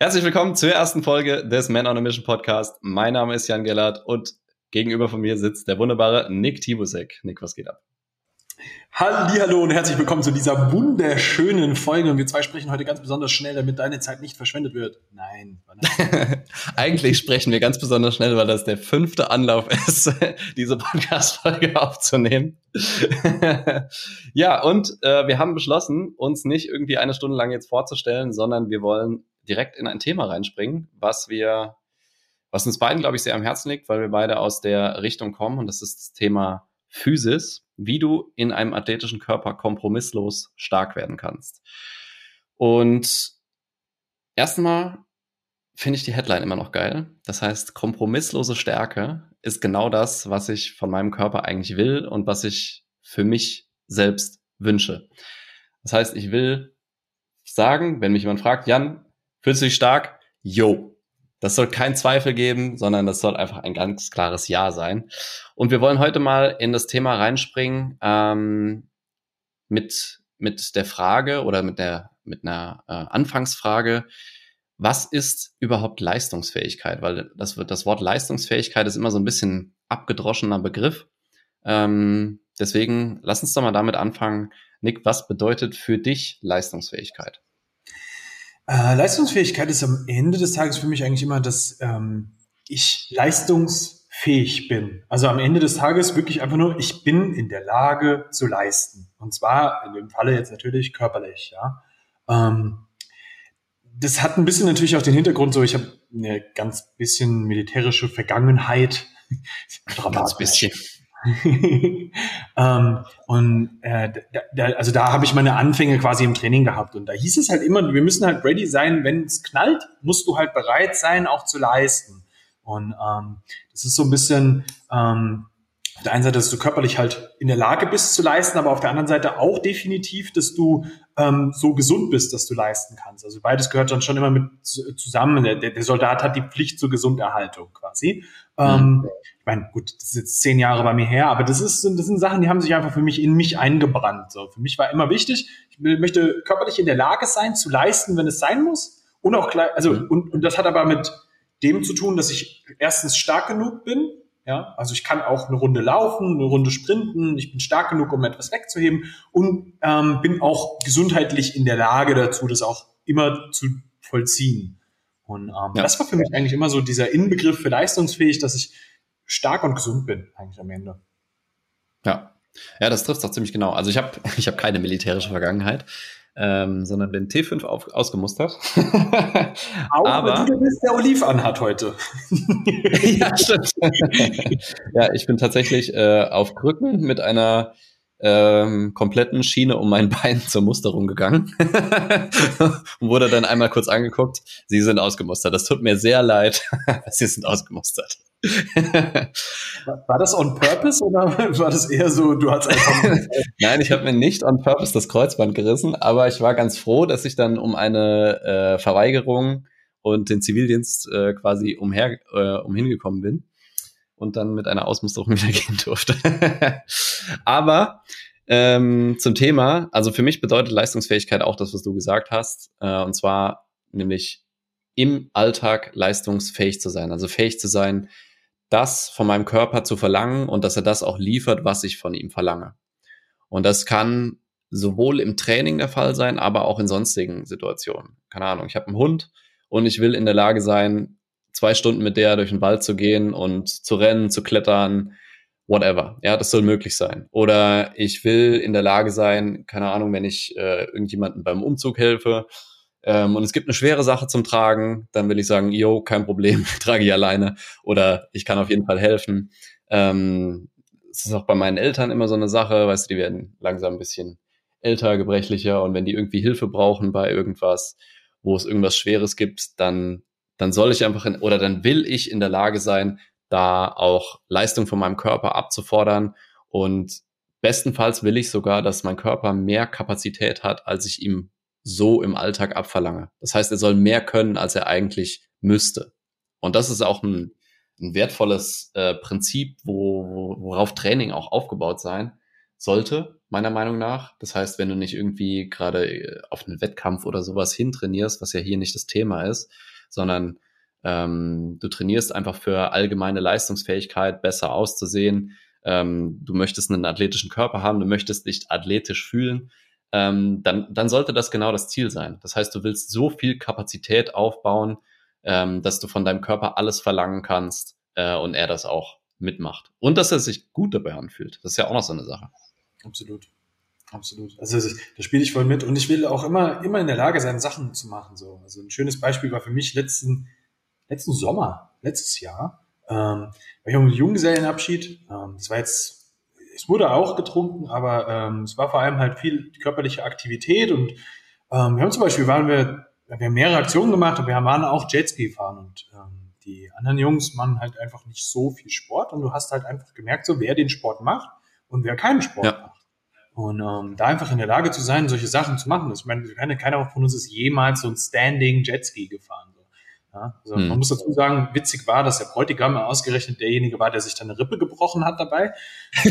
Herzlich willkommen zur ersten Folge des Man on a Mission Podcast. Mein Name ist Jan Gellert und gegenüber von mir sitzt der wunderbare Nick Tibusek. Nick, was geht ab? Hallo und herzlich willkommen zu dieser wunderschönen Folge. Und wir zwei sprechen heute ganz besonders schnell, damit deine Zeit nicht verschwendet wird. Nein. Eigentlich sprechen wir ganz besonders schnell, weil das der fünfte Anlauf ist, diese Podcast-Folge aufzunehmen. ja, und äh, wir haben beschlossen, uns nicht irgendwie eine Stunde lang jetzt vorzustellen, sondern wir wollen direkt in ein Thema reinspringen, was wir, was uns beiden, glaube ich, sehr am Herzen liegt, weil wir beide aus der Richtung kommen und das ist das Thema Physis, wie du in einem athletischen Körper kompromisslos stark werden kannst. Und erstmal finde ich die Headline immer noch geil. Das heißt, kompromisslose Stärke ist genau das, was ich von meinem Körper eigentlich will und was ich für mich selbst wünsche. Das heißt, ich will sagen, wenn mich jemand fragt, Jan, Fühlst du dich stark? Jo. Das soll kein Zweifel geben, sondern das soll einfach ein ganz klares Ja sein. Und wir wollen heute mal in das Thema reinspringen ähm, mit, mit der Frage oder mit, der, mit einer äh, Anfangsfrage, was ist überhaupt Leistungsfähigkeit? Weil das, das Wort Leistungsfähigkeit ist immer so ein bisschen abgedroschener Begriff. Ähm, deswegen lass uns doch mal damit anfangen. Nick, was bedeutet für dich Leistungsfähigkeit? Äh, Leistungsfähigkeit ist am Ende des Tages für mich eigentlich immer, dass ähm, ich leistungsfähig bin. Also am Ende des Tages wirklich einfach nur, ich bin in der Lage zu leisten. Und zwar in dem Falle jetzt natürlich körperlich, ja. Ähm, das hat ein bisschen natürlich auch den Hintergrund, so ich habe eine ganz bisschen militärische Vergangenheit. Ganz bisschen. ähm, und äh, da, da, also da habe ich meine Anfänge quasi im Training gehabt. Und da hieß es halt immer, wir müssen halt ready sein, wenn es knallt, musst du halt bereit sein, auch zu leisten. Und ähm, das ist so ein bisschen ähm, auf der einen Seite, dass du körperlich halt in der Lage bist zu leisten, aber auf der anderen Seite auch definitiv, dass du ähm, so gesund bist, dass du leisten kannst. Also beides gehört dann schon immer mit zusammen. Der, der Soldat hat die Pflicht zur Gesunderhaltung quasi. Ähm, mhm. ich meine, gut, das ist jetzt zehn Jahre bei mir her, aber das ist, das sind Sachen, die haben sich einfach für mich in mich eingebrannt. So, für mich war immer wichtig, ich möchte körperlich in der Lage sein, zu leisten, wenn es sein muss. Und auch gleich, also, mhm. und, und das hat aber mit dem zu tun, dass ich erstens stark genug bin, ja, also ich kann auch eine Runde laufen, eine Runde sprinten. Ich bin stark genug, um etwas wegzuheben und ähm, bin auch gesundheitlich in der Lage dazu, das auch immer zu vollziehen. Und ähm, ja. das war für mich eigentlich immer so dieser Inbegriff für leistungsfähig, dass ich stark und gesund bin eigentlich am Ende. Ja, ja, das trifft auch ziemlich genau. Also ich habe ich hab keine militärische Vergangenheit ähm, sondern den T5 auf, ausgemustert. Auch Aber du bist der Oliv anhat heute. ja, stimmt. ja, ich bin tatsächlich äh, auf Krücken mit einer ähm, kompletten Schiene um mein Bein zur Musterung gegangen und wurde dann einmal kurz angeguckt. Sie sind ausgemustert. Das tut mir sehr leid. Sie sind ausgemustert. war das on purpose oder war das eher so, du hast einfach. Nein, ich habe mir nicht on purpose das Kreuzband gerissen, aber ich war ganz froh, dass ich dann um eine äh, Verweigerung und den Zivildienst äh, quasi umher äh, umhingekommen bin und dann mit einer Ausmusterung wieder gehen durfte. aber ähm, zum Thema, also für mich bedeutet Leistungsfähigkeit auch das, was du gesagt hast, äh, und zwar nämlich im Alltag leistungsfähig zu sein, also fähig zu sein, das von meinem Körper zu verlangen und dass er das auch liefert, was ich von ihm verlange. Und das kann sowohl im Training der Fall sein, aber auch in sonstigen Situationen. Keine Ahnung, ich habe einen Hund und ich will in der Lage sein, zwei Stunden mit der durch den Wald zu gehen und zu rennen, zu klettern, whatever. Ja, das soll möglich sein. Oder ich will in der Lage sein, keine Ahnung, wenn ich äh, irgendjemanden beim Umzug helfe, ähm, und es gibt eine schwere Sache zum Tragen, dann will ich sagen, yo, kein Problem, trage ich alleine. Oder ich kann auf jeden Fall helfen. Ähm, es ist auch bei meinen Eltern immer so eine Sache, weißt du, die werden langsam ein bisschen älter, gebrechlicher. Und wenn die irgendwie Hilfe brauchen bei irgendwas, wo es irgendwas Schweres gibt, dann, dann soll ich einfach in, oder dann will ich in der Lage sein, da auch Leistung von meinem Körper abzufordern. Und bestenfalls will ich sogar, dass mein Körper mehr Kapazität hat, als ich ihm so im Alltag abverlange. Das heißt, er soll mehr können, als er eigentlich müsste. Und das ist auch ein, ein wertvolles äh, Prinzip, wo, wo, worauf Training auch aufgebaut sein sollte, meiner Meinung nach. Das heißt, wenn du nicht irgendwie gerade äh, auf einen Wettkampf oder sowas hintrainierst, was ja hier nicht das Thema ist, sondern ähm, du trainierst einfach für allgemeine Leistungsfähigkeit, besser auszusehen. Ähm, du möchtest einen athletischen Körper haben, du möchtest dich athletisch fühlen. Ähm, dann, dann sollte das genau das Ziel sein. Das heißt, du willst so viel Kapazität aufbauen, ähm, dass du von deinem Körper alles verlangen kannst äh, und er das auch mitmacht. Und dass er sich gut dabei anfühlt. Das ist ja auch noch so eine Sache. Absolut. Absolut. Also da spiele ich voll mit und ich will auch immer, immer in der Lage sein, Sachen zu machen. So. Also ein schönes Beispiel war für mich letzten, letzten Sommer, letztes Jahr, ähm, war ich einen Junggesellenabschied. Ähm, das war jetzt, es wurde auch getrunken, aber ähm, es war vor allem halt viel körperliche Aktivität und ähm, wir haben zum Beispiel, waren wir, wir haben mehrere Aktionen gemacht und wir waren auch Jetski fahren und ähm, die anderen Jungs machen halt einfach nicht so viel Sport und du hast halt einfach gemerkt, so wer den Sport macht und wer keinen Sport ja. macht. Und ähm, da einfach in der Lage zu sein, solche Sachen zu machen. Ich meine, keine, keiner von uns ist jemals so ein Standing Jetski gefahren. Ja, also hm. Man muss dazu sagen, witzig war, dass der Bräutigam ausgerechnet derjenige war, der sich dann eine Rippe gebrochen hat dabei.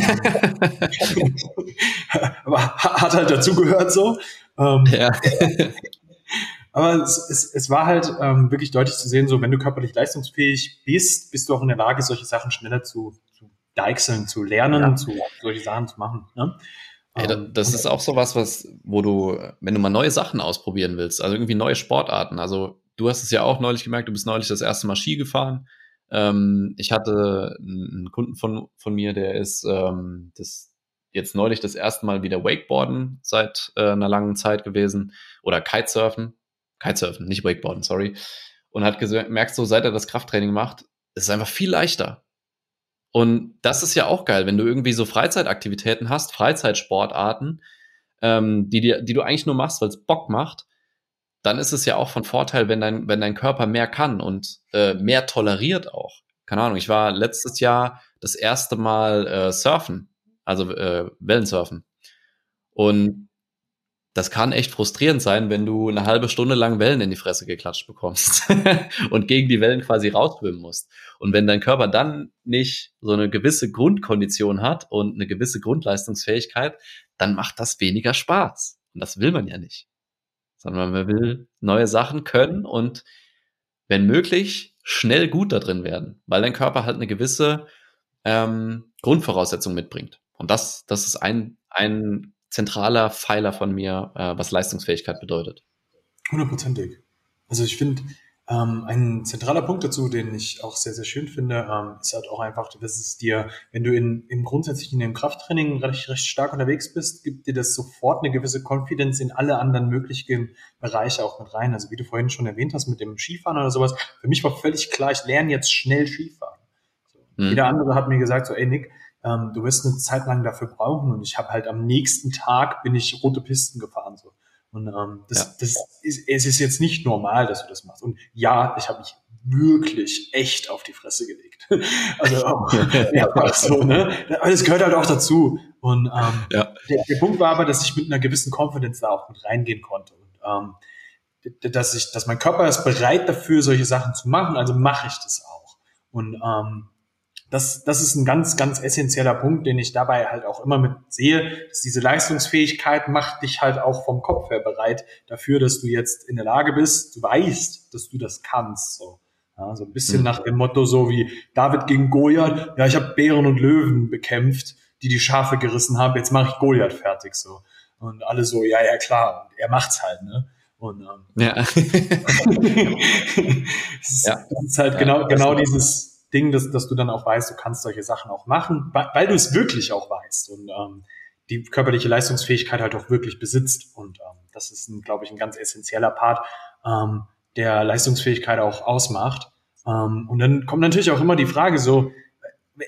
Aber hat halt dazugehört so. Ähm, ja. Aber es, es, es war halt ähm, wirklich deutlich zu sehen, so wenn du körperlich leistungsfähig bist, bist du auch in der Lage, solche Sachen schneller zu, zu deichseln, zu lernen, ja. zu solche Sachen zu machen. Ne? Ey, ähm, das ist auch sowas, was, wo du, wenn du mal neue Sachen ausprobieren willst, also irgendwie neue Sportarten. Also du hast es ja auch neulich gemerkt, du bist neulich das erste Mal Ski gefahren. Ähm, ich hatte einen Kunden von, von mir, der ist ähm, das jetzt neulich das erste Mal wieder Wakeboarden seit äh, einer langen Zeit gewesen oder Kitesurfen. Kitesurfen, nicht Wakeboarden, sorry. Und hat gemerkt, so seit er das Krafttraining macht, ist es einfach viel leichter. Und das ist ja auch geil, wenn du irgendwie so Freizeitaktivitäten hast, Freizeitsportarten, ähm, die, die, die du eigentlich nur machst, weil es Bock macht, dann ist es ja auch von Vorteil, wenn dein, wenn dein Körper mehr kann und äh, mehr toleriert auch. Keine Ahnung, ich war letztes Jahr das erste Mal äh, surfen, also äh, Wellensurfen. Und das kann echt frustrierend sein, wenn du eine halbe Stunde lang Wellen in die Fresse geklatscht bekommst und gegen die Wellen quasi rausschwimmen musst. Und wenn dein Körper dann nicht so eine gewisse Grundkondition hat und eine gewisse Grundleistungsfähigkeit, dann macht das weniger Spaß. Und das will man ja nicht. Sondern man will neue Sachen können und wenn möglich schnell gut da drin werden, weil dein Körper halt eine gewisse ähm, Grundvoraussetzung mitbringt. Und das, das ist ein, ein zentraler Pfeiler von mir, äh, was Leistungsfähigkeit bedeutet. Hundertprozentig. Also ich finde, ähm, ein zentraler Punkt dazu, den ich auch sehr, sehr schön finde, ähm, ist halt auch einfach, dass es dir, wenn du in, im grundsätzlich in dem Krafttraining recht, recht stark unterwegs bist, gibt dir das sofort eine gewisse Confidence in alle anderen möglichen Bereiche auch mit rein. Also wie du vorhin schon erwähnt hast mit dem Skifahren oder sowas, für mich war völlig klar, ich lerne jetzt schnell Skifahren. So. Mhm. Jeder andere hat mir gesagt, so, ey Nick, ähm, du wirst eine Zeit lang dafür brauchen. Und ich habe halt am nächsten Tag bin ich rote Pisten gefahren. So. Und ähm, das, ja. das ist, es ist jetzt nicht normal, dass du das machst. Und ja, ich habe mich wirklich echt auf die Fresse gelegt. also ja, so, ne? Aber das gehört halt auch dazu. Und ähm, ja. der, der Punkt war aber, dass ich mit einer gewissen Confidence da auch mit reingehen konnte. Und ähm, dass ich, dass mein Körper ist bereit dafür, solche Sachen zu machen, also mache ich das auch. Und ähm, das, das ist ein ganz, ganz essentieller Punkt, den ich dabei halt auch immer mit sehe, dass diese Leistungsfähigkeit macht dich halt auch vom Kopf her bereit dafür, dass du jetzt in der Lage bist, du weißt, dass du das kannst. So. Ja, so ein bisschen mhm. nach dem Motto so wie David gegen Goliath, ja, ich habe Bären und Löwen bekämpft, die die Schafe gerissen haben, jetzt mache ich Goliath fertig so. Und alle so, ja, ja, klar, er macht's halt, ne? Und ähm, ja. das, ist, ja. das ist halt ja, genau, genau dieses, Ding, dass, dass du dann auch weißt, du kannst solche Sachen auch machen, weil, du es wirklich auch weißt und ähm, die körperliche Leistungsfähigkeit halt auch wirklich besitzt. Und ähm, das ist, glaube ich, ein ganz essentieller Part, ähm, der Leistungsfähigkeit auch ausmacht. Ähm, und dann kommt natürlich auch immer die Frage so,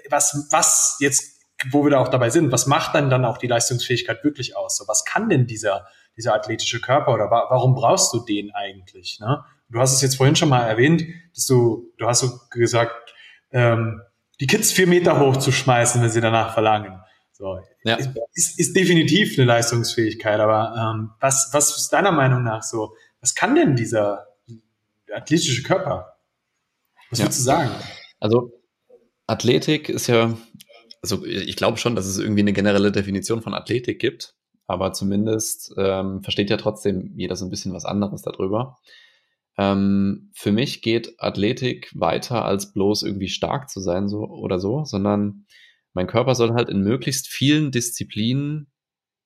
was, was jetzt, wo wir da auch dabei sind, was macht dann dann auch die Leistungsfähigkeit wirklich aus? So, was kann denn dieser, dieser athletische Körper oder wa warum brauchst du den eigentlich? Ne? Du hast es jetzt vorhin schon mal erwähnt, dass du, du hast so gesagt, ähm, die Kids vier Meter hoch zu schmeißen, wenn sie danach verlangen. So, ja. ist, ist definitiv eine Leistungsfähigkeit, aber ähm, was, was ist deiner Meinung nach so? Was kann denn dieser athletische Körper? Was ja. würdest du sagen? Also Athletik ist ja also ich glaube schon, dass es irgendwie eine generelle Definition von Athletik gibt, aber zumindest ähm, versteht ja trotzdem jeder so ein bisschen was anderes darüber. Ähm, für mich geht Athletik weiter als bloß irgendwie stark zu sein so oder so, sondern mein Körper soll halt in möglichst vielen Disziplinen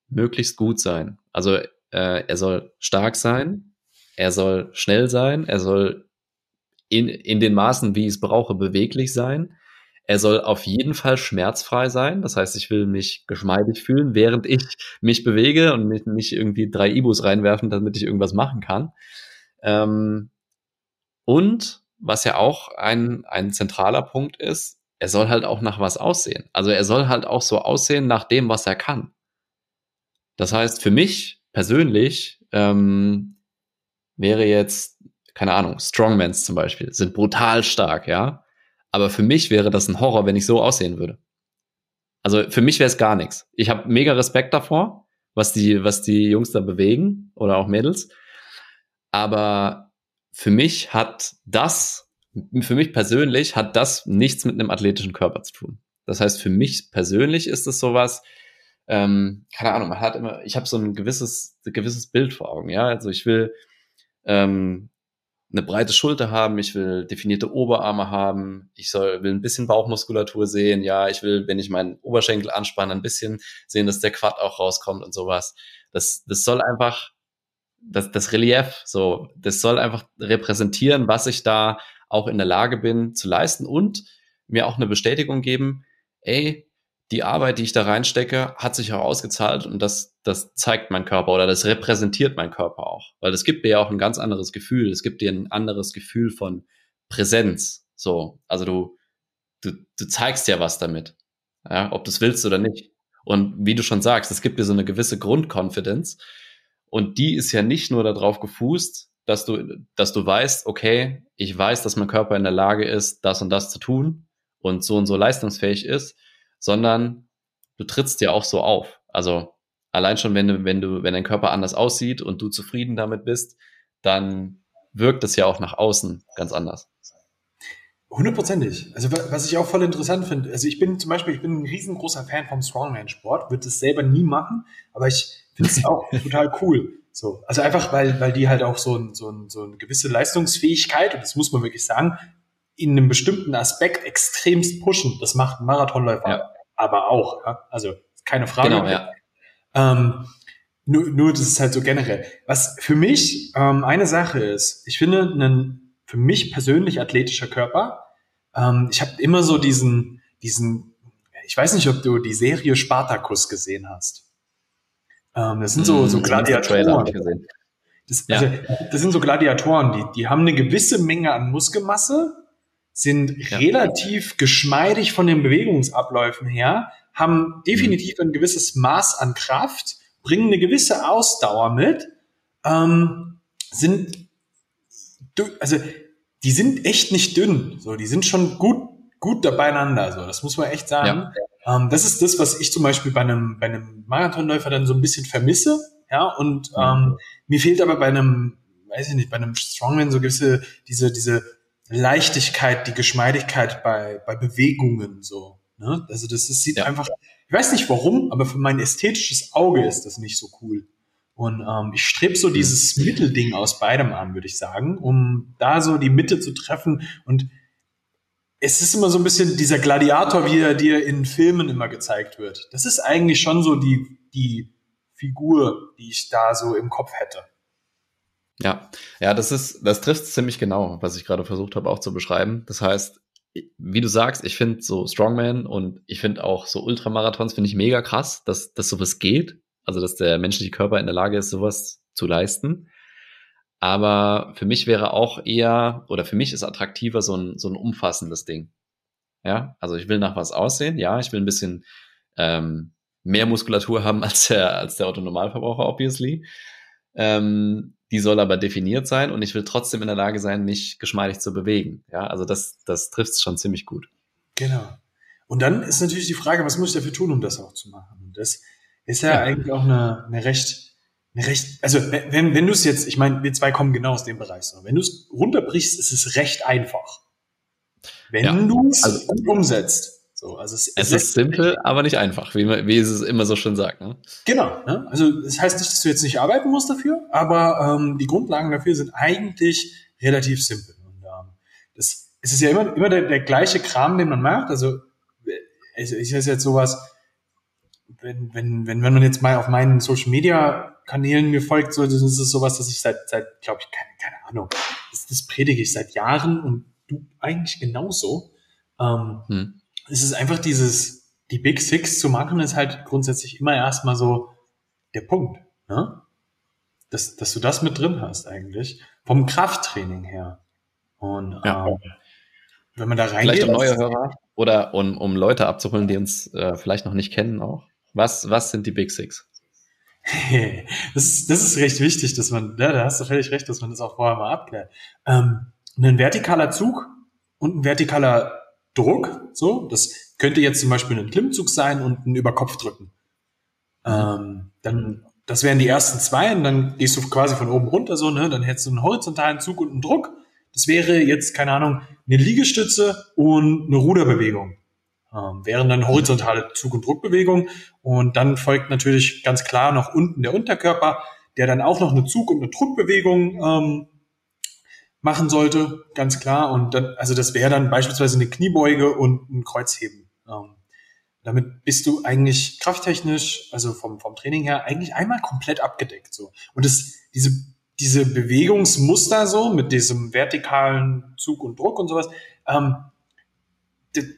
möglichst gut sein. Also äh, er soll stark sein, er soll schnell sein, er soll in, in den Maßen, wie ich es brauche, beweglich sein. Er soll auf jeden Fall schmerzfrei sein. Das heißt, ich will mich geschmeidig fühlen, während ich mich bewege und nicht, irgendwie drei Ibus reinwerfen, damit ich irgendwas machen kann. Ähm, und was ja auch ein, ein zentraler Punkt ist, er soll halt auch nach was aussehen. Also er soll halt auch so aussehen nach dem, was er kann. Das heißt, für mich persönlich ähm, wäre jetzt, keine Ahnung, Strongmans zum Beispiel, sind brutal stark, ja. Aber für mich wäre das ein Horror, wenn ich so aussehen würde. Also für mich wäre es gar nichts. Ich habe mega Respekt davor, was die, was die Jungs da bewegen oder auch Mädels. Aber für mich hat das, für mich persönlich hat das nichts mit einem athletischen Körper zu tun. Das heißt, für mich persönlich ist es sowas, ähm, keine Ahnung, man hat immer, ich habe so ein gewisses, gewisses Bild vor Augen, ja. Also ich will ähm, eine breite Schulter haben, ich will definierte Oberarme haben, ich soll, will ein bisschen Bauchmuskulatur sehen, ja, ich will, wenn ich meinen Oberschenkel anspanne, ein bisschen sehen, dass der Quad auch rauskommt und sowas. Das, das soll einfach, das, das Relief, so, das soll einfach repräsentieren, was ich da auch in der Lage bin zu leisten und mir auch eine Bestätigung geben, ey, die Arbeit, die ich da reinstecke, hat sich auch ausgezahlt und das, das zeigt mein Körper oder das repräsentiert mein Körper auch. Weil es gibt dir ja auch ein ganz anderes Gefühl. Es gibt dir ein anderes Gefühl von Präsenz. So, also du, du, du zeigst ja was damit. Ja, ob du es willst oder nicht. Und wie du schon sagst, es gibt dir so eine gewisse Grundkonfidenz. Und die ist ja nicht nur darauf gefußt, dass du, dass du weißt, okay, ich weiß, dass mein Körper in der Lage ist, das und das zu tun und so und so leistungsfähig ist, sondern du trittst ja auch so auf. Also allein schon, wenn du, wenn du, wenn dein Körper anders aussieht und du zufrieden damit bist, dann wirkt es ja auch nach außen ganz anders. Hundertprozentig. Also was ich auch voll interessant finde, also ich bin zum Beispiel, ich bin ein riesengroßer Fan vom Strongman-Sport, würde es selber nie machen, aber ich finde es auch total cool. So, also einfach, weil, weil die halt auch so, ein, so, ein, so eine gewisse Leistungsfähigkeit, und das muss man wirklich sagen, in einem bestimmten Aspekt extremst pushen. Das macht ein Marathonläufer ja. aber auch. Ja? Also keine Frage. Genau, ja. Ähm, nur, nur das ist halt so generell. Was für mich ähm, eine Sache ist, ich finde, ein für mich persönlich athletischer Körper, ähm, ich habe immer so diesen, diesen, ich weiß nicht, ob du die Serie Spartacus gesehen hast. Ähm, das sind so, so mm, Gladiatoren. Das, also, das sind so Gladiatoren, die, die haben eine gewisse Menge an Muskelmasse, sind ja. relativ geschmeidig von den Bewegungsabläufen her, haben definitiv ein gewisses Maß an Kraft, bringen eine gewisse Ausdauer mit, ähm, sind, also die sind echt nicht dünn, so die sind schon gut gut beieinander, so das muss man echt sagen. Ja. Ähm, das ist das, was ich zum Beispiel bei einem bei einem Marathonläufer dann so ein bisschen vermisse, ja und ähm, mir fehlt aber bei einem weiß ich nicht, bei einem Strongman so gewisse, diese, diese Leichtigkeit, die Geschmeidigkeit bei, bei Bewegungen so. Ne? Also das, das sieht ja. einfach, ich weiß nicht warum, aber für mein ästhetisches Auge ist das nicht so cool. Und ähm, ich strebe so dieses Mittelding aus beidem an, würde ich sagen, um da so die Mitte zu treffen. Und es ist immer so ein bisschen dieser Gladiator, wie er dir in Filmen immer gezeigt wird. Das ist eigentlich schon so die, die Figur, die ich da so im Kopf hätte. Ja, ja, das ist, das trifft ziemlich genau, was ich gerade versucht habe auch zu beschreiben. Das heißt, wie du sagst, ich finde so Strongman und ich finde auch so Ultramarathons finde ich mega krass, dass, dass sowas geht. Also, dass der menschliche Körper in der Lage ist, sowas zu leisten. Aber für mich wäre auch eher, oder für mich ist attraktiver so ein, so ein umfassendes Ding. Ja, also ich will nach was aussehen. Ja, ich will ein bisschen ähm, mehr Muskulatur haben als der, als der Autonormalverbraucher, obviously. Ähm, die soll aber definiert sein und ich will trotzdem in der Lage sein, mich geschmeidig zu bewegen. Ja, also das, das trifft es schon ziemlich gut. Genau. Und dann ist natürlich die Frage, was muss ich dafür tun, um das auch zu machen? Und das ist ja, ja. eigentlich auch eine, eine recht, recht, also wenn, wenn du es jetzt, ich meine, wir zwei kommen genau aus dem Bereich, so. wenn du es runterbrichst, ist es recht einfach. Wenn ja. du es also, umsetzt. So, also es, es, es ist simpel, aber nicht einfach, wie, wie es immer so schön sagt. Ne? Genau. Ne? Also das heißt nicht, dass du jetzt nicht arbeiten musst dafür, aber ähm, die Grundlagen dafür sind eigentlich relativ simpel. Und ähm, das, es ist ja immer, immer der, der gleiche Kram, den man macht. Also ich, ich ist jetzt sowas, wenn, wenn, wenn, wenn man jetzt mal auf meinen Social Media Kanälen mir folgt, so, das ist sowas, dass ich seit, seit glaube ich, keine, keine Ahnung, das, das predige ich seit Jahren und du eigentlich genauso. Ähm, hm. Es ist einfach dieses, die Big Six zu machen, ist halt grundsätzlich immer erstmal so der Punkt, ne? Dass, dass du das mit drin hast eigentlich. Vom Krafttraining her. Und ja. ähm, wenn man da reingeht. Vielleicht um neue Hörer oder um, um Leute abzuholen, die uns äh, vielleicht noch nicht kennen auch. Was, was sind die Big Six? das, ist, das ist recht wichtig, dass man, ja, da hast du völlig recht, dass man das auch vorher mal abklärt. Ähm, ein vertikaler Zug und ein vertikaler Druck, so, das könnte jetzt zum Beispiel ein Klimmzug sein und ein Überkopfdrücken. Ähm, dann, das wären die ersten zwei und dann gehst du quasi von oben runter so, ne, dann hättest du einen horizontalen Zug und einen Druck. Das wäre jetzt, keine Ahnung, eine Liegestütze und eine Ruderbewegung ähm, wären dann horizontale Zug- und Druckbewegung. Und dann folgt natürlich ganz klar noch unten der Unterkörper, der dann auch noch eine Zug- und eine Druckbewegung ähm, machen sollte, ganz klar. Und dann, also das wäre dann beispielsweise eine Kniebeuge und ein Kreuzheben. Ähm, damit bist du eigentlich krafttechnisch, also vom, vom Training her, eigentlich einmal komplett abgedeckt. So. Und das, diese, diese Bewegungsmuster so mit diesem vertikalen Zug und Druck und sowas, ähm,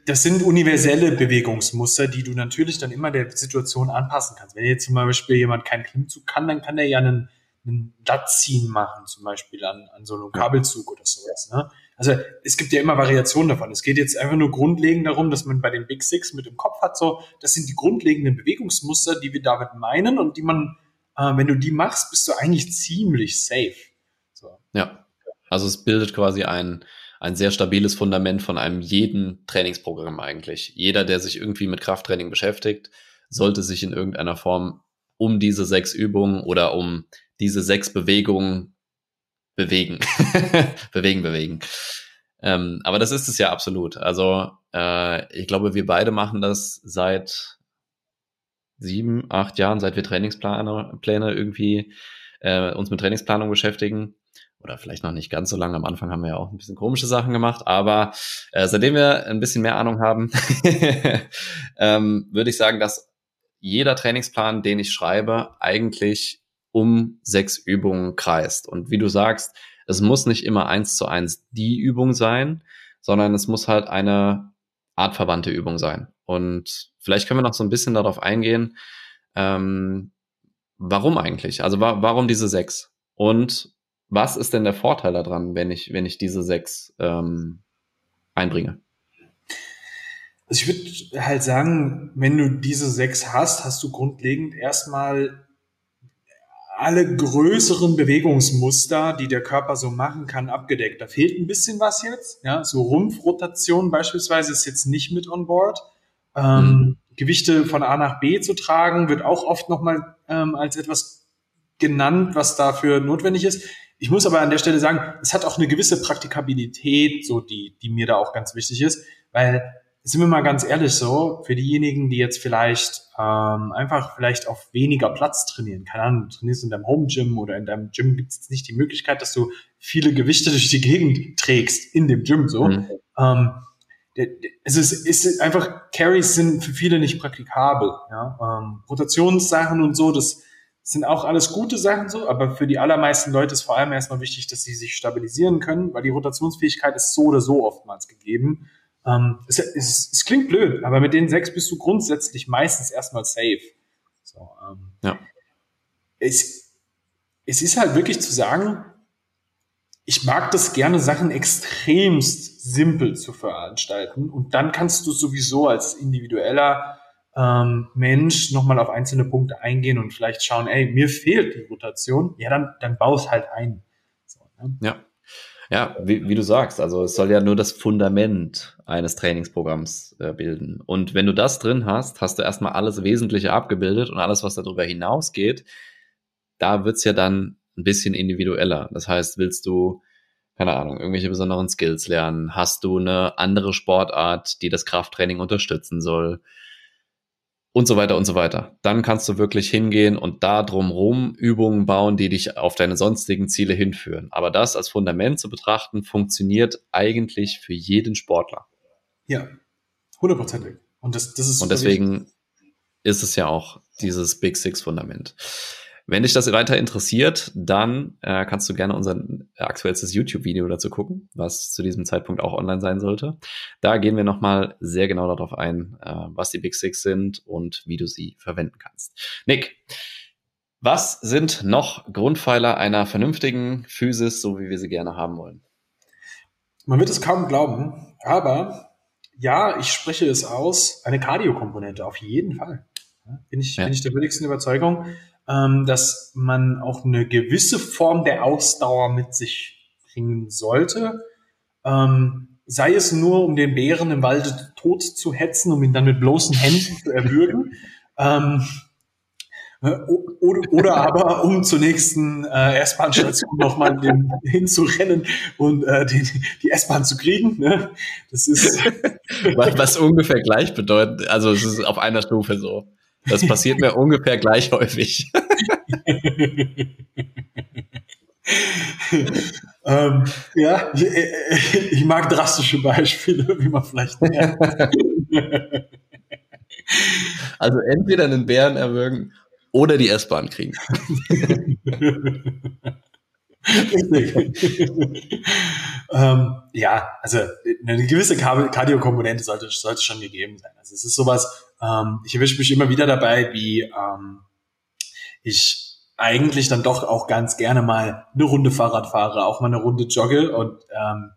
das sind universelle Bewegungsmuster, die du natürlich dann immer der Situation anpassen kannst. Wenn jetzt zum Beispiel jemand keinen Klimmzug kann, dann kann er ja einen, einen Lattziehen machen, zum Beispiel an, an so einem Kabelzug oder sowas. Ne? Also es gibt ja immer Variationen davon. Es geht jetzt einfach nur grundlegend darum, dass man bei den Big Six mit im Kopf hat, so, das sind die grundlegenden Bewegungsmuster, die wir damit meinen und die man, äh, wenn du die machst, bist du eigentlich ziemlich safe. So. Ja, also es bildet quasi ein, ein sehr stabiles Fundament von einem jeden Trainingsprogramm eigentlich. Jeder, der sich irgendwie mit Krafttraining beschäftigt, sollte sich in irgendeiner Form um diese sechs Übungen oder um diese sechs Bewegungen bewegen. bewegen, bewegen. Ähm, aber das ist es ja absolut. Also äh, ich glaube, wir beide machen das seit sieben, acht Jahren, seit wir Trainingspläne Pläne irgendwie äh, uns mit Trainingsplanung beschäftigen oder vielleicht noch nicht ganz so lange. Am Anfang haben wir ja auch ein bisschen komische Sachen gemacht, aber äh, seitdem wir ein bisschen mehr Ahnung haben, ähm, würde ich sagen, dass jeder Trainingsplan, den ich schreibe, eigentlich um sechs Übungen kreist. Und wie du sagst, es muss nicht immer eins zu eins die Übung sein, sondern es muss halt eine artverwandte Übung sein. Und vielleicht können wir noch so ein bisschen darauf eingehen, ähm, warum eigentlich? Also wa warum diese sechs? Und was ist denn der Vorteil daran, wenn ich, wenn ich diese sechs ähm, einbringe? Also ich würde halt sagen, wenn du diese sechs hast, hast du grundlegend erstmal alle größeren Bewegungsmuster, die der Körper so machen kann, abgedeckt. Da fehlt ein bisschen was jetzt. Ja, so Rumpfrotation beispielsweise ist jetzt nicht mit on board. Ähm, mhm. Gewichte von A nach B zu tragen, wird auch oft nochmal ähm, als etwas genannt, was dafür notwendig ist. Ich muss aber an der Stelle sagen, es hat auch eine gewisse Praktikabilität, so die, die mir da auch ganz wichtig ist, weil sind wir mal ganz ehrlich so, für diejenigen, die jetzt vielleicht ähm, einfach vielleicht auf weniger Platz trainieren, keine Ahnung, du trainierst in deinem Home Gym oder in deinem Gym gibt es nicht die Möglichkeit, dass du viele Gewichte durch die Gegend trägst in dem Gym so. Mhm. Ähm, es ist, ist einfach, Carries sind für viele nicht praktikabel. Ja? Ähm, Rotationssachen und so, das sind auch alles gute Sachen so, aber für die allermeisten Leute ist vor allem erstmal wichtig, dass sie sich stabilisieren können, weil die Rotationsfähigkeit ist so oder so oftmals gegeben. Ähm, es, es, es, klingt blöd, aber mit den sechs bist du grundsätzlich meistens erstmal safe. So, ähm, ja. es, es ist halt wirklich zu sagen, ich mag das gerne, Sachen extremst simpel zu veranstalten und dann kannst du sowieso als individueller ähm, Mensch nochmal auf einzelne Punkte eingehen und vielleicht schauen, ey, mir fehlt die Rotation, ja, dann, dann baust halt ein. So, ne? Ja. Ja, wie, wie du sagst, also es soll ja nur das Fundament eines Trainingsprogramms äh, bilden. Und wenn du das drin hast, hast du erstmal alles Wesentliche abgebildet und alles, was darüber hinausgeht, da wird's ja dann ein bisschen individueller. Das heißt, willst du keine Ahnung, irgendwelche besonderen Skills lernen? Hast du eine andere Sportart, die das Krafttraining unterstützen soll? Und so weiter und so weiter. Dann kannst du wirklich hingehen und da drumherum Übungen bauen, die dich auf deine sonstigen Ziele hinführen. Aber das als Fundament zu betrachten, funktioniert eigentlich für jeden Sportler. Ja, hundertprozentig. Und das, das ist Und deswegen wichtig. ist es ja auch dieses Big Six Fundament. Wenn dich das weiter interessiert, dann äh, kannst du gerne unser aktuellstes YouTube-Video dazu gucken, was zu diesem Zeitpunkt auch online sein sollte. Da gehen wir nochmal sehr genau darauf ein, äh, was die Big Six sind und wie du sie verwenden kannst. Nick, was sind noch Grundpfeiler einer vernünftigen Physis, so wie wir sie gerne haben wollen? Man wird es kaum glauben, aber ja, ich spreche es aus, eine Cardio-Komponente, auf jeden Fall. Bin ich, ja. bin ich der willigsten Überzeugung ähm, dass man auch eine gewisse Form der Ausdauer mit sich bringen sollte. Ähm, sei es nur, um den Bären im Walde tot zu hetzen, um ihn dann mit bloßen Händen zu erwürgen. ähm, äh, oder, oder aber um zur nächsten äh, S-Bahn-Station nochmal hinzurennen und äh, die, die S-Bahn zu kriegen. Ne? Das ist was, was ungefähr gleich bedeutet. Also es ist auf einer Stufe so. Das passiert mir ungefähr gleich häufig. ähm, ja, ich, ich, mag drastische Beispiele, wie man vielleicht merkt. also entweder einen Bären erwürgen oder die S-Bahn kriegen. ähm, ja, also eine gewisse Kardiokomponente sollte, sollte schon gegeben sein. Also es ist sowas, ähm, ich erwische mich immer wieder dabei, wie ähm, ich eigentlich dann doch auch ganz gerne mal eine Runde Fahrrad fahre, auch mal eine Runde jogge und ähm,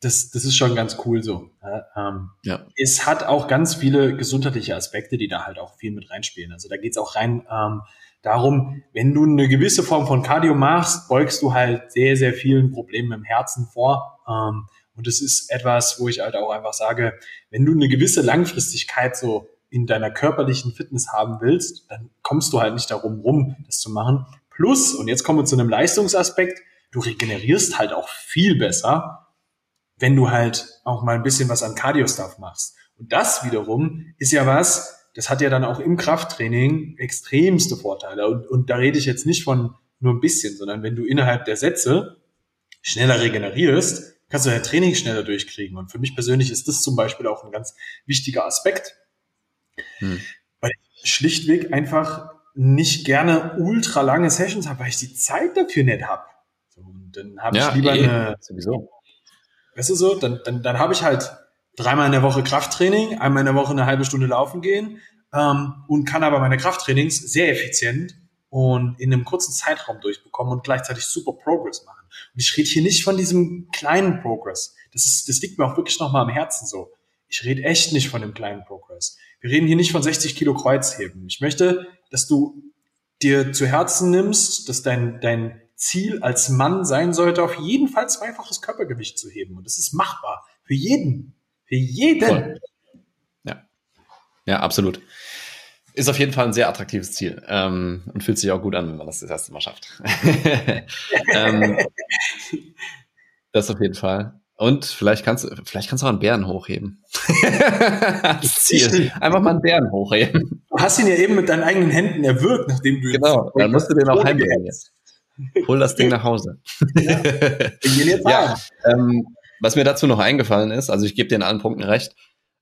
das, das ist schon ganz cool so. Ähm, ja. Es hat auch ganz viele gesundheitliche Aspekte, die da halt auch viel mit reinspielen. Also da geht's auch rein ähm, darum, wenn du eine gewisse Form von Cardio machst, beugst du halt sehr, sehr vielen Problemen im Herzen vor. Ähm, und es ist etwas, wo ich halt auch einfach sage, wenn du eine gewisse Langfristigkeit so in deiner körperlichen Fitness haben willst, dann kommst du halt nicht darum rum, das zu machen. Plus, und jetzt kommen wir zu einem Leistungsaspekt, du regenerierst halt auch viel besser, wenn du halt auch mal ein bisschen was an Cardio-Stuff machst. Und das wiederum ist ja was, das hat ja dann auch im Krafttraining extremste Vorteile. Und, und da rede ich jetzt nicht von nur ein bisschen, sondern wenn du innerhalb der Sätze schneller regenerierst, kannst du dein Training schneller durchkriegen. Und für mich persönlich ist das zum Beispiel auch ein ganz wichtiger Aspekt, hm. Weil ich schlichtweg einfach nicht gerne ultra lange Sessions habe, weil ich die Zeit dafür nicht habe. So, und dann habe ja, ich lieber eh, eine. Sowieso. Weißt du so, dann, dann, dann habe ich halt dreimal in der Woche Krafttraining, einmal in der Woche eine halbe Stunde laufen gehen ähm, und kann aber meine Krafttrainings sehr effizient und in einem kurzen Zeitraum durchbekommen und gleichzeitig super Progress machen. Und ich rede hier nicht von diesem kleinen Progress. Das ist, das liegt mir auch wirklich nochmal am Herzen so. Ich rede echt nicht von dem kleinen Progress. Wir reden hier nicht von 60 Kilo Kreuzheben. Ich möchte, dass du dir zu Herzen nimmst, dass dein, dein Ziel als Mann sein sollte, auf jeden Fall zweifaches Körpergewicht zu heben. Und das ist machbar. Für jeden. Für jeden. Voll. Ja. Ja, absolut. Ist auf jeden Fall ein sehr attraktives Ziel ähm, und fühlt sich auch gut an, wenn man das das erste Mal schafft. ähm, das auf jeden Fall. Und vielleicht kannst du, vielleicht kannst du auch einen Bären hochheben. das Ziel. Einfach mal einen Bären hochheben. Du hast ihn ja eben mit deinen eigenen Händen erwürgt, nachdem du Genau, dann musst du den auch heimbringen jetzt. Hol das Ding nach Hause. Ja, ja ähm, was mir dazu noch eingefallen ist, also ich gebe dir in allen Punkten recht,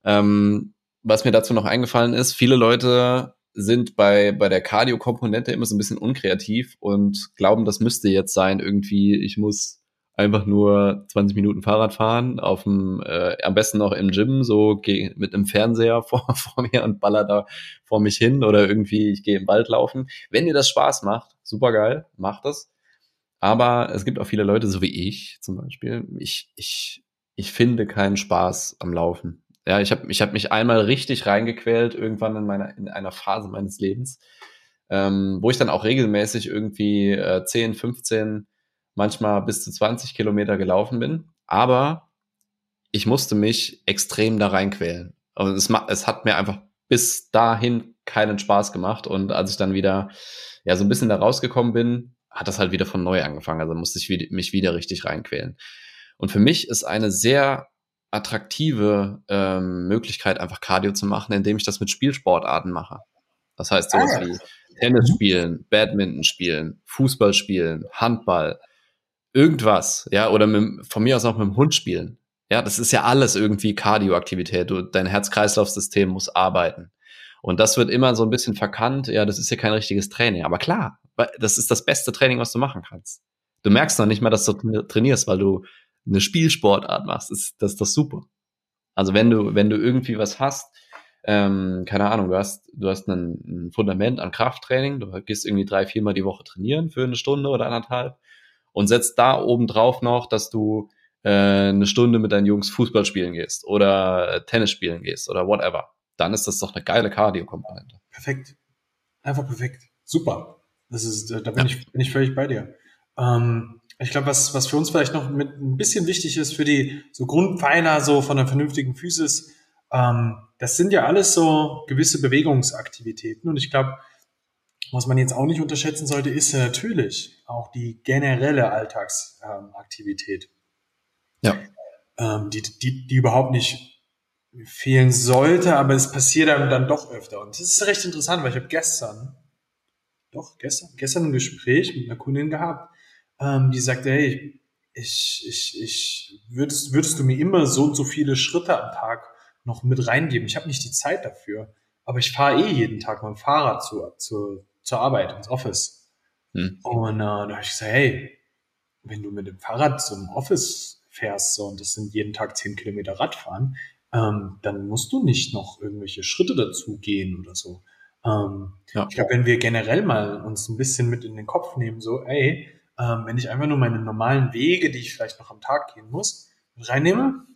ähm, was mir dazu noch eingefallen ist, viele Leute sind bei, bei der Cardio-Komponente immer so ein bisschen unkreativ und glauben, das müsste jetzt sein, irgendwie, ich muss einfach nur 20 Minuten Fahrrad fahren, auf dem, äh, am besten noch im Gym, so geh mit einem Fernseher vor, vor mir und baller da vor mich hin oder irgendwie, ich gehe im Wald laufen. Wenn dir das Spaß macht, super geil, macht das. Aber es gibt auch viele Leute, so wie ich zum Beispiel, ich, ich, ich finde keinen Spaß am Laufen. Ja, ich habe ich hab mich einmal richtig reingequält, irgendwann in meiner, in einer Phase meines Lebens, ähm, wo ich dann auch regelmäßig irgendwie äh, 10, 15 manchmal bis zu 20 Kilometer gelaufen bin, aber ich musste mich extrem da reinquälen. Und es, es hat mir einfach bis dahin keinen Spaß gemacht. Und als ich dann wieder ja so ein bisschen da rausgekommen bin, hat das halt wieder von neu angefangen. Also musste ich mich wieder richtig reinquälen. Und für mich ist eine sehr attraktive ähm, Möglichkeit, einfach Cardio zu machen, indem ich das mit Spielsportarten mache. Das heißt, sowas ah, wie Tennis spielen, Badminton spielen, Fußball spielen, Handball, irgendwas, ja, oder mit, von mir aus auch mit dem Hund spielen. Ja, das ist ja alles irgendwie Kardioaktivität. Du, dein Herz-Kreislauf-System muss arbeiten. Und das wird immer so ein bisschen verkannt. Ja, das ist ja kein richtiges Training. Aber klar, das ist das beste Training, was du machen kannst. Du merkst noch nicht mal, dass du trainierst, weil du eine Spielsportart machst. Das, das ist doch super. Also wenn du, wenn du irgendwie was hast, ähm, keine Ahnung, du hast, du hast ein, ein Fundament an Krafttraining, du gehst irgendwie drei, viermal die Woche trainieren für eine Stunde oder anderthalb und setzt da oben drauf noch, dass du äh, eine Stunde mit deinen Jungs Fußball spielen gehst oder Tennis spielen gehst oder whatever. Dann ist das doch eine geile Cardio-Komponente. Perfekt. Einfach perfekt. Super. Das ist, äh, da bin, ja. ich, bin ich völlig bei dir. Ähm, ich glaube, was, was für uns vielleicht noch mit ein bisschen wichtig ist für die so Grundpfeiler so von einer vernünftigen Physis, ähm, das sind ja alles so gewisse Bewegungsaktivitäten. Und ich glaube, was man jetzt auch nicht unterschätzen sollte, ist ja natürlich auch die generelle Alltagsaktivität. ja. Ähm, die, die, die überhaupt nicht fehlen sollte, aber es passiert dann, dann doch öfter. Und das ist recht interessant, weil ich habe gestern, doch, gestern, gestern ein Gespräch mit einer Kundin gehabt, ähm, die sagte, hey, ich, ich, ich, würdest, würdest du mir immer so und so viele Schritte am Tag noch mit reingeben? Ich habe nicht die Zeit dafür, aber ich fahre eh jeden Tag mit dem Fahrrad zu, zu, zur Arbeit, ins Office. Hm. Und äh, da habe ich gesagt, hey, wenn du mit dem Fahrrad zum Office fährst so, und das sind jeden Tag zehn Kilometer Radfahren, ähm, dann musst du nicht noch irgendwelche Schritte dazu gehen oder so. Ähm, ja. Ich glaube, wenn wir generell mal uns ein bisschen mit in den Kopf nehmen, so, ey, ähm, wenn ich einfach nur meine normalen Wege, die ich vielleicht noch am Tag gehen muss, reinnehme,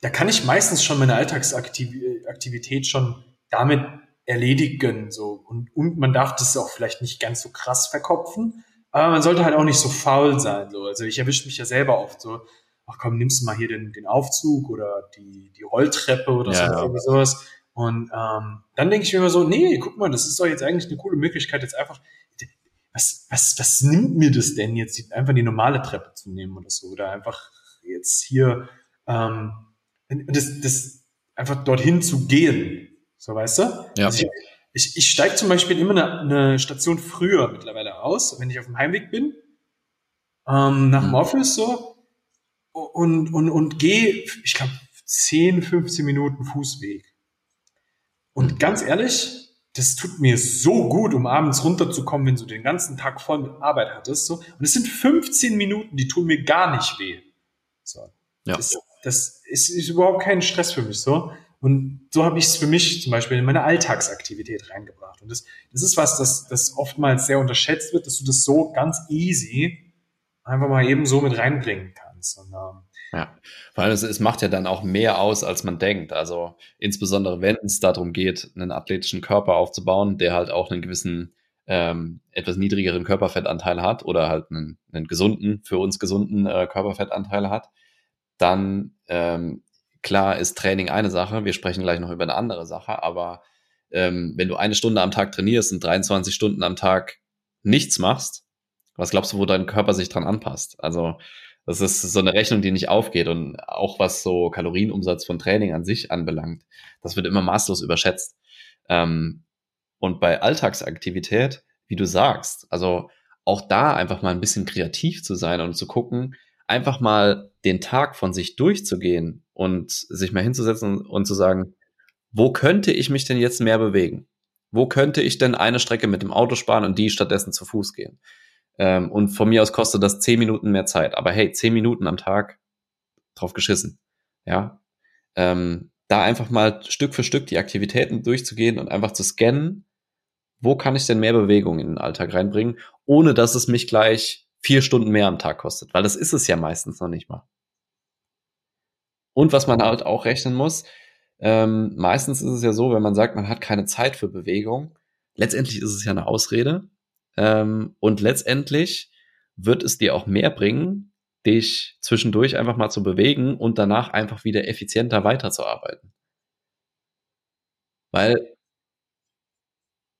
da kann ich meistens schon meine Alltagsaktivität schon damit erledigen. So. Und, und man darf das auch vielleicht nicht ganz so krass verkopfen, aber man sollte halt auch nicht so faul sein. So. Also ich erwische mich ja selber oft so, ach komm, nimmst du mal hier den, den Aufzug oder die, die Rolltreppe oder ja, so, ja. sowas. Und ähm, dann denke ich mir immer so, nee, guck mal, das ist doch jetzt eigentlich eine coole Möglichkeit, jetzt einfach was, was, was nimmt mir das denn jetzt, einfach die normale Treppe zu nehmen oder so? Oder einfach jetzt hier ähm, das, das einfach dorthin zu gehen. So weißt du? Ja. Also ich, ich, ich steige zum Beispiel immer eine, eine Station früher mittlerweile aus, wenn ich auf dem Heimweg bin, ähm, nach dem mhm. Office so und, und, und gehe, ich glaube, 10, 15 Minuten Fußweg. Und ganz ehrlich, das tut mir so gut, um abends runterzukommen, wenn du den ganzen Tag voll mit Arbeit hattest. So. Und es sind 15 Minuten, die tun mir gar nicht weh. So. Ja. Das, das ist, ist überhaupt kein Stress für mich so. Und so habe ich es für mich zum Beispiel in meine Alltagsaktivität reingebracht. Und das, das ist was, das, das oftmals sehr unterschätzt wird, dass du das so ganz easy einfach mal eben so mit reinbringen kannst. Und, ähm, ja, vor allem es, es macht ja dann auch mehr aus, als man denkt. Also insbesondere wenn es darum geht, einen athletischen Körper aufzubauen, der halt auch einen gewissen ähm, etwas niedrigeren Körperfettanteil hat oder halt einen, einen gesunden, für uns gesunden äh, Körperfettanteil hat, dann ähm, klar ist Training eine Sache. Wir sprechen gleich noch über eine andere Sache, aber ähm, wenn du eine Stunde am Tag trainierst und 23 Stunden am Tag nichts machst, was glaubst du, wo dein Körper sich dran anpasst? Also das ist so eine Rechnung, die nicht aufgeht. Und auch was so Kalorienumsatz von Training an sich anbelangt, das wird immer maßlos überschätzt. Ähm, und bei Alltagsaktivität, wie du sagst, also auch da einfach mal ein bisschen kreativ zu sein und zu gucken, einfach mal den Tag von sich durchzugehen und sich mal hinzusetzen und zu sagen, wo könnte ich mich denn jetzt mehr bewegen? Wo könnte ich denn eine Strecke mit dem Auto sparen und die stattdessen zu Fuß gehen? Ähm, und von mir aus kostet das zehn Minuten mehr Zeit. Aber hey, zehn Minuten am Tag drauf geschissen. Ja. Ähm, da einfach mal Stück für Stück die Aktivitäten durchzugehen und einfach zu scannen, wo kann ich denn mehr Bewegung in den Alltag reinbringen, ohne dass es mich gleich vier Stunden mehr am Tag kostet, weil das ist es ja meistens noch nicht mal. Und was man halt auch rechnen muss, ähm, meistens ist es ja so, wenn man sagt, man hat keine Zeit für Bewegung, letztendlich ist es ja eine Ausrede, ähm, und letztendlich wird es dir auch mehr bringen, dich zwischendurch einfach mal zu bewegen und danach einfach wieder effizienter weiterzuarbeiten. Weil,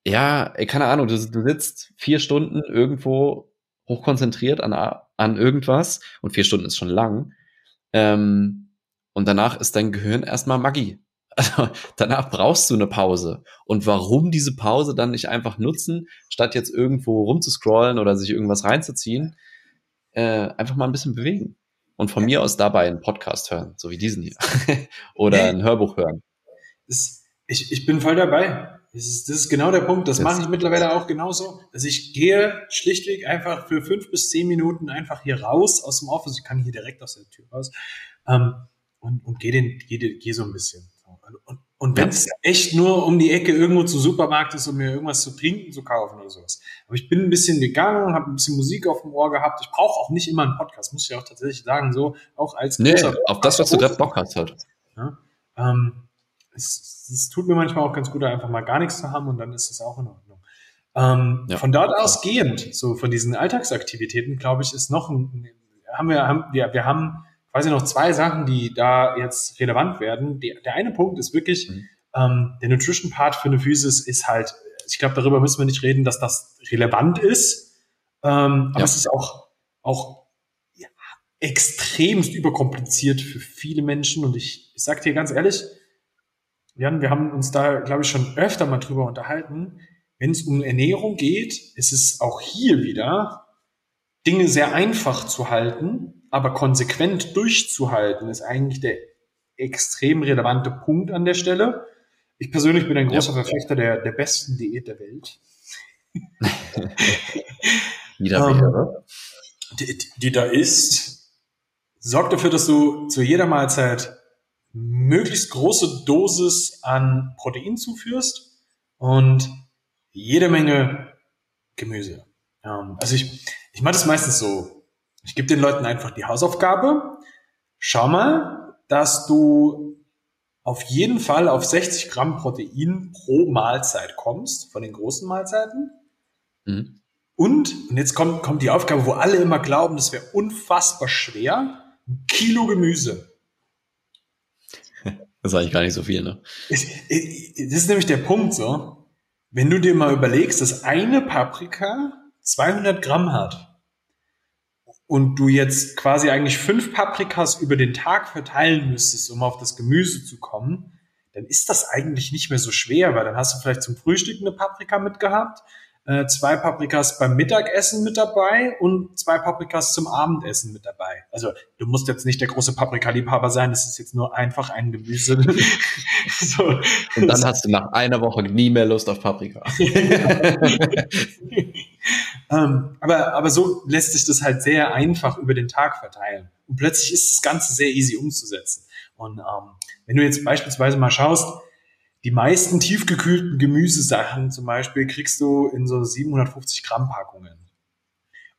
ja, keine Ahnung, du, du sitzt vier Stunden irgendwo hochkonzentriert an, an irgendwas und vier Stunden ist schon lang. Ähm, und danach ist dein Gehirn erstmal Magie. Also danach brauchst du eine Pause. Und warum diese Pause dann nicht einfach nutzen, statt jetzt irgendwo rumzuscrollen oder sich irgendwas reinzuziehen, äh, einfach mal ein bisschen bewegen. Und von mir aus dabei einen Podcast hören, so wie diesen hier. oder ein Hörbuch hören. Das, ich, ich bin voll dabei. Das ist, das ist genau der Punkt. Das, das mache ich mittlerweile auch genauso. Dass ich gehe schlichtweg einfach für fünf bis zehn Minuten einfach hier raus aus dem Office. Ich kann hier direkt aus der Tür raus. Ähm, und, und gehe den, geh, geh so ein bisschen. Und, und wenn es echt nur um die Ecke irgendwo zum Supermarkt ist, um mir irgendwas zu trinken zu kaufen oder sowas. Aber ich bin ein bisschen gegangen, habe ein bisschen Musik auf dem Ohr gehabt. Ich brauche auch nicht immer einen Podcast, muss ich auch tatsächlich sagen, so auch als nee, auf das, was du gerade Bock hast halt. Ja, ähm, es, es, tut mir manchmal auch ganz gut, einfach mal gar nichts zu haben und dann ist es auch in Ordnung. Ähm, ja. Von dort aus gehend, so von diesen Alltagsaktivitäten, glaube ich, ist noch ein, haben wir, haben, wir, wir haben quasi noch zwei Sachen, die da jetzt relevant werden. Die, der eine Punkt ist wirklich, mhm. ähm, der Nutrition-Part für eine Physis ist halt, ich glaube, darüber müssen wir nicht reden, dass das relevant ist. Ähm, aber ja. es ist auch, auch ja, extremst überkompliziert für viele Menschen. Und ich, ich sage dir ganz ehrlich, Jan, wir haben uns da, glaube ich, schon öfter mal drüber unterhalten. Wenn es um Ernährung geht, ist es auch hier wieder, Dinge sehr einfach zu halten, aber konsequent durchzuhalten, ist eigentlich der extrem relevante Punkt an der Stelle. Ich persönlich bin ein großer ja. Verfechter der, der besten Diät der Welt. Wieder um, ähm, die, die da ist, sorgt dafür, dass du zu jeder Mahlzeit möglichst große Dosis an Protein zuführst und jede Menge Gemüse. Ähm, also ich, ich mache das meistens so. Ich gebe den Leuten einfach die Hausaufgabe. Schau mal, dass du auf jeden Fall auf 60 Gramm Protein pro Mahlzeit kommst, von den großen Mahlzeiten. Mhm. Und, und jetzt kommt, kommt die Aufgabe, wo alle immer glauben, das wäre unfassbar schwer, ein Kilo Gemüse. Das ist eigentlich gar nicht so viel, ne? Das ist nämlich der Punkt so. Wenn du dir mal überlegst, dass eine Paprika 200 Gramm hat und du jetzt quasi eigentlich fünf Paprikas über den Tag verteilen müsstest, um auf das Gemüse zu kommen, dann ist das eigentlich nicht mehr so schwer, weil dann hast du vielleicht zum Frühstück eine Paprika mitgehabt, äh, zwei Paprikas beim Mittagessen mit dabei und zwei Paprikas zum Abendessen mit dabei. Also du musst jetzt nicht der große Paprikaliebhaber sein, das ist jetzt nur einfach ein Gemüse. so. Und dann hast du nach einer Woche nie mehr Lust auf Paprika. ähm, aber, aber so lässt sich das halt sehr einfach über den Tag verteilen. Und plötzlich ist das Ganze sehr easy umzusetzen. Und ähm, wenn du jetzt beispielsweise mal schaust, die meisten tiefgekühlten Gemüsesachen zum Beispiel kriegst du in so 750 Gramm Packungen.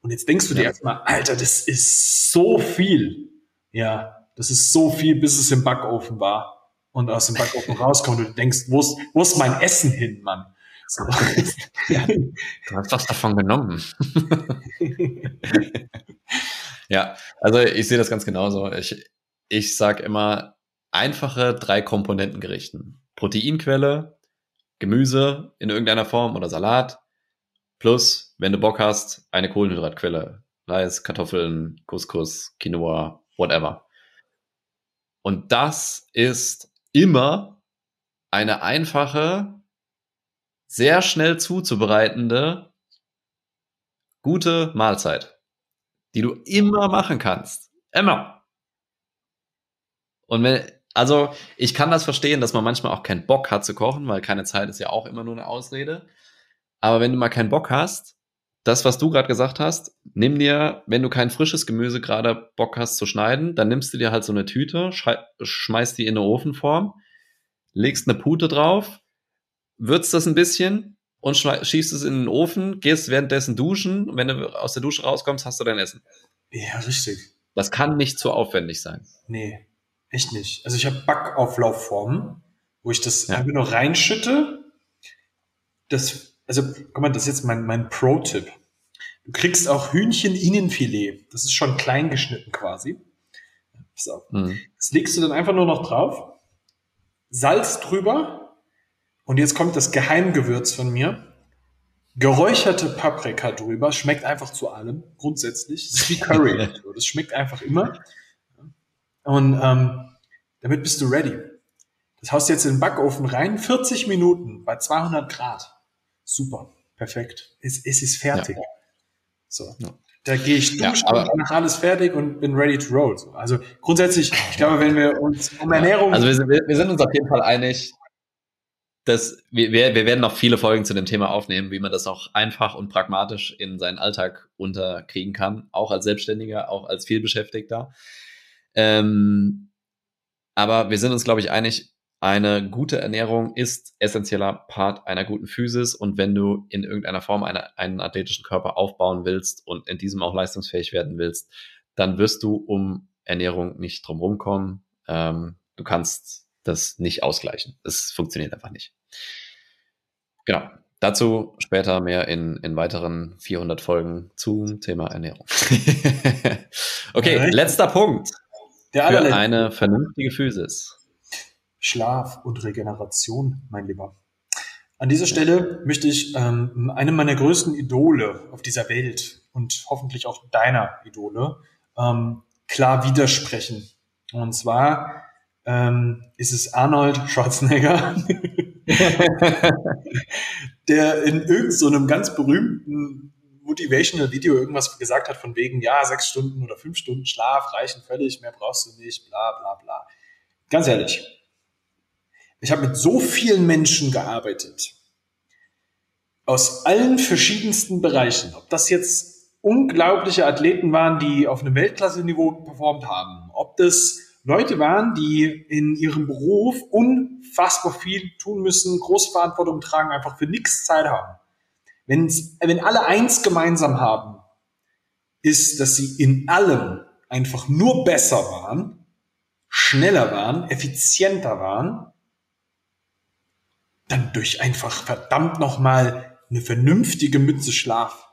Und jetzt denkst du dir erstmal, Alter, das ist so viel. Ja, das ist so viel, bis es im Backofen war und aus dem Backofen rauskommt und du denkst, wo ist, wo ist mein Essen hin, Mann? So. Ja, du hast was davon genommen. ja, also ich sehe das ganz genauso. Ich, ich sag immer, einfache drei Komponenten Gerichten. Proteinquelle, Gemüse in irgendeiner Form oder Salat, plus, wenn du Bock hast, eine Kohlenhydratquelle. Reis, Kartoffeln, Couscous, Quinoa, whatever. Und das ist immer eine einfache, sehr schnell zuzubereitende, gute Mahlzeit, die du immer machen kannst. Immer. Und wenn, also ich kann das verstehen, dass man manchmal auch keinen Bock hat zu kochen, weil keine Zeit ist ja auch immer nur eine Ausrede. Aber wenn du mal keinen Bock hast, das, was du gerade gesagt hast, nimm dir, wenn du kein frisches Gemüse gerade Bock hast zu schneiden, dann nimmst du dir halt so eine Tüte, schmeißt die in eine Ofenform, legst eine Pute drauf, würzt das ein bisschen und schießt es in den Ofen, gehst währenddessen duschen. Wenn du aus der Dusche rauskommst, hast du dein Essen. Ja, richtig. Das kann nicht zu aufwendig sein. Nee. Echt nicht. Also ich habe Backauflaufformen, wo ich das ja. einfach nur reinschütte. Das, also, guck mal, das ist jetzt mein, mein Pro-Tipp. Du kriegst auch Hühnchen-Innenfilet. Das ist schon klein geschnitten quasi. So. Mhm. Das legst du dann einfach nur noch drauf. Salz drüber. Und jetzt kommt das Geheimgewürz von mir. geräucherte Paprika drüber, schmeckt einfach zu allem, grundsätzlich. Das ist wie Curry. das schmeckt einfach immer. Und ähm, damit bist du ready. Das haust jetzt in den Backofen rein, 40 Minuten bei 200 Grad. Super, perfekt. Es, es ist fertig. Ja. So. Ja. Da gehe ich duschen, ja, mache alles fertig und bin ready to roll. Also grundsätzlich, ich glaube, wenn wir uns um Ernährung. Also wir, wir sind uns auf jeden Fall einig, dass wir, wir werden noch viele Folgen zu dem Thema aufnehmen, wie man das auch einfach und pragmatisch in seinen Alltag unterkriegen kann, auch als Selbstständiger, auch als vielbeschäftigter. Ähm, aber wir sind uns, glaube ich, einig, eine gute Ernährung ist essentieller Part einer guten Physis und wenn du in irgendeiner Form eine, einen athletischen Körper aufbauen willst und in diesem auch leistungsfähig werden willst, dann wirst du um Ernährung nicht drumherum kommen. Ähm, du kannst das nicht ausgleichen. Es funktioniert einfach nicht. Genau. Dazu später mehr in, in weiteren 400 Folgen zum Thema Ernährung. okay, letzter Punkt. Der für eine vernünftige Physis. Schlaf und Regeneration, mein Lieber. An dieser Stelle möchte ich ähm, einem meiner größten Idole auf dieser Welt und hoffentlich auch deiner Idole ähm, klar widersprechen. Und zwar ähm, ist es Arnold Schwarzenegger, der in irgendeinem so ganz berühmten Motivational Video irgendwas gesagt hat von wegen, ja, sechs Stunden oder fünf Stunden Schlaf reichen völlig, mehr brauchst du nicht, bla bla bla. Ganz ehrlich, ich habe mit so vielen Menschen gearbeitet, aus allen verschiedensten Bereichen, ob das jetzt unglaubliche Athleten waren, die auf einem Weltklasse-Niveau performt haben, ob das Leute waren, die in ihrem Beruf unfassbar viel tun müssen, große Verantwortung tragen, einfach für nichts Zeit haben. Wenn's, wenn alle eins gemeinsam haben, ist, dass sie in allem einfach nur besser waren, schneller waren, effizienter waren, dann durch einfach verdammt nochmal eine vernünftige Mütze Schlaf.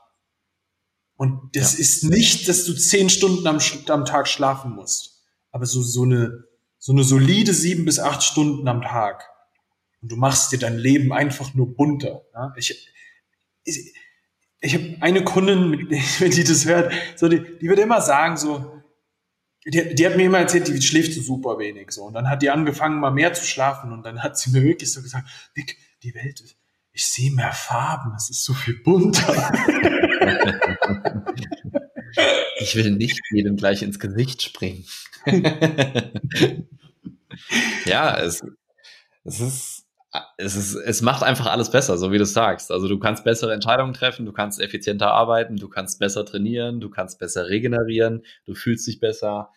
Und das ja. ist nicht, dass du zehn Stunden am, am Tag schlafen musst aber so, so eine, so eine solide sieben bis acht Stunden am Tag. Und du machst dir dein Leben einfach nur bunter. Ja? Ich, ich, ich habe eine Kundin, wenn die das hört, so die, die wird immer sagen, so, die, die hat mir immer erzählt, die schläft so super wenig. So. Und dann hat die angefangen, mal mehr zu schlafen. Und dann hat sie mir wirklich so gesagt, Nick, die Welt ist, ich sehe mehr Farben, es ist so viel bunter. Ich will nicht jedem gleich ins Gesicht springen. ja, es, es ist, es ist, es macht einfach alles besser, so wie du sagst. Also du kannst bessere Entscheidungen treffen, du kannst effizienter arbeiten, du kannst besser trainieren, du kannst besser regenerieren, du fühlst dich besser.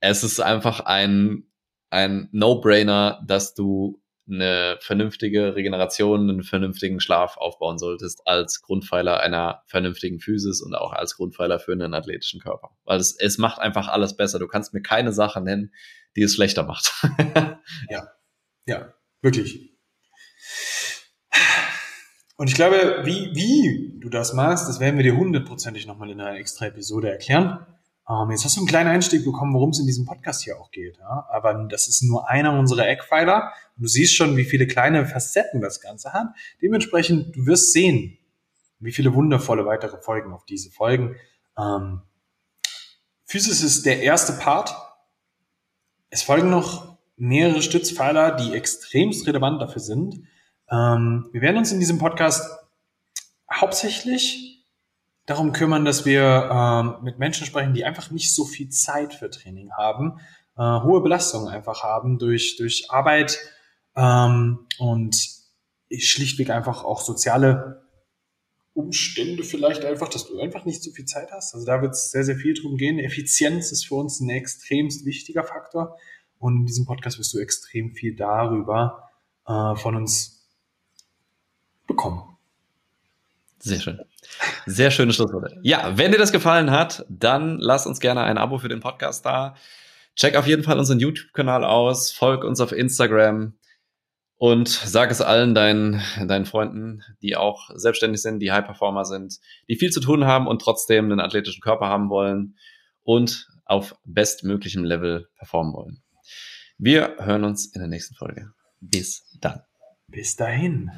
Es ist einfach ein, ein No-Brainer, dass du eine vernünftige Regeneration, einen vernünftigen Schlaf aufbauen solltest als Grundpfeiler einer vernünftigen Physis und auch als Grundpfeiler für einen athletischen Körper. Weil es, es macht einfach alles besser. Du kannst mir keine Sache nennen, die es schlechter macht. ja, ja, wirklich. Und ich glaube, wie, wie du das machst, das werden wir dir hundertprozentig nochmal in einer extra Episode erklären. Ähm, jetzt hast du einen kleinen Einstieg bekommen, worum es in diesem Podcast hier auch geht. Ja? Aber das ist nur einer unserer Eckpfeiler. Und du siehst schon, wie viele kleine Facetten das Ganze hat. Dementsprechend, du wirst sehen, wie viele wundervolle weitere Folgen auf diese Folgen. Ähm, Physis ist der erste Part. Es folgen noch mehrere Stützpfeiler, die extremst relevant dafür sind. Ähm, wir werden uns in diesem Podcast hauptsächlich darum kümmern, dass wir ähm, mit Menschen sprechen, die einfach nicht so viel Zeit für Training haben, äh, hohe Belastungen einfach haben durch, durch Arbeit ähm, und schlichtweg einfach auch soziale Umstände vielleicht einfach, dass du einfach nicht so viel Zeit hast. Also da wird es sehr, sehr viel drum gehen. Effizienz ist für uns ein extremst wichtiger Faktor. Und in diesem Podcast wirst du extrem viel darüber äh, von uns bekommen. Sehr schön. Sehr schöne Schlussworte. Ja, wenn dir das gefallen hat, dann lass uns gerne ein Abo für den Podcast da. Check auf jeden Fall unseren YouTube-Kanal aus, folg uns auf Instagram und sag es allen deinen, deinen Freunden, die auch selbstständig sind, die High-Performer sind, die viel zu tun haben und trotzdem einen athletischen Körper haben wollen und auf bestmöglichem Level performen wollen. Wir hören uns in der nächsten Folge. Bis dann. Bis dahin.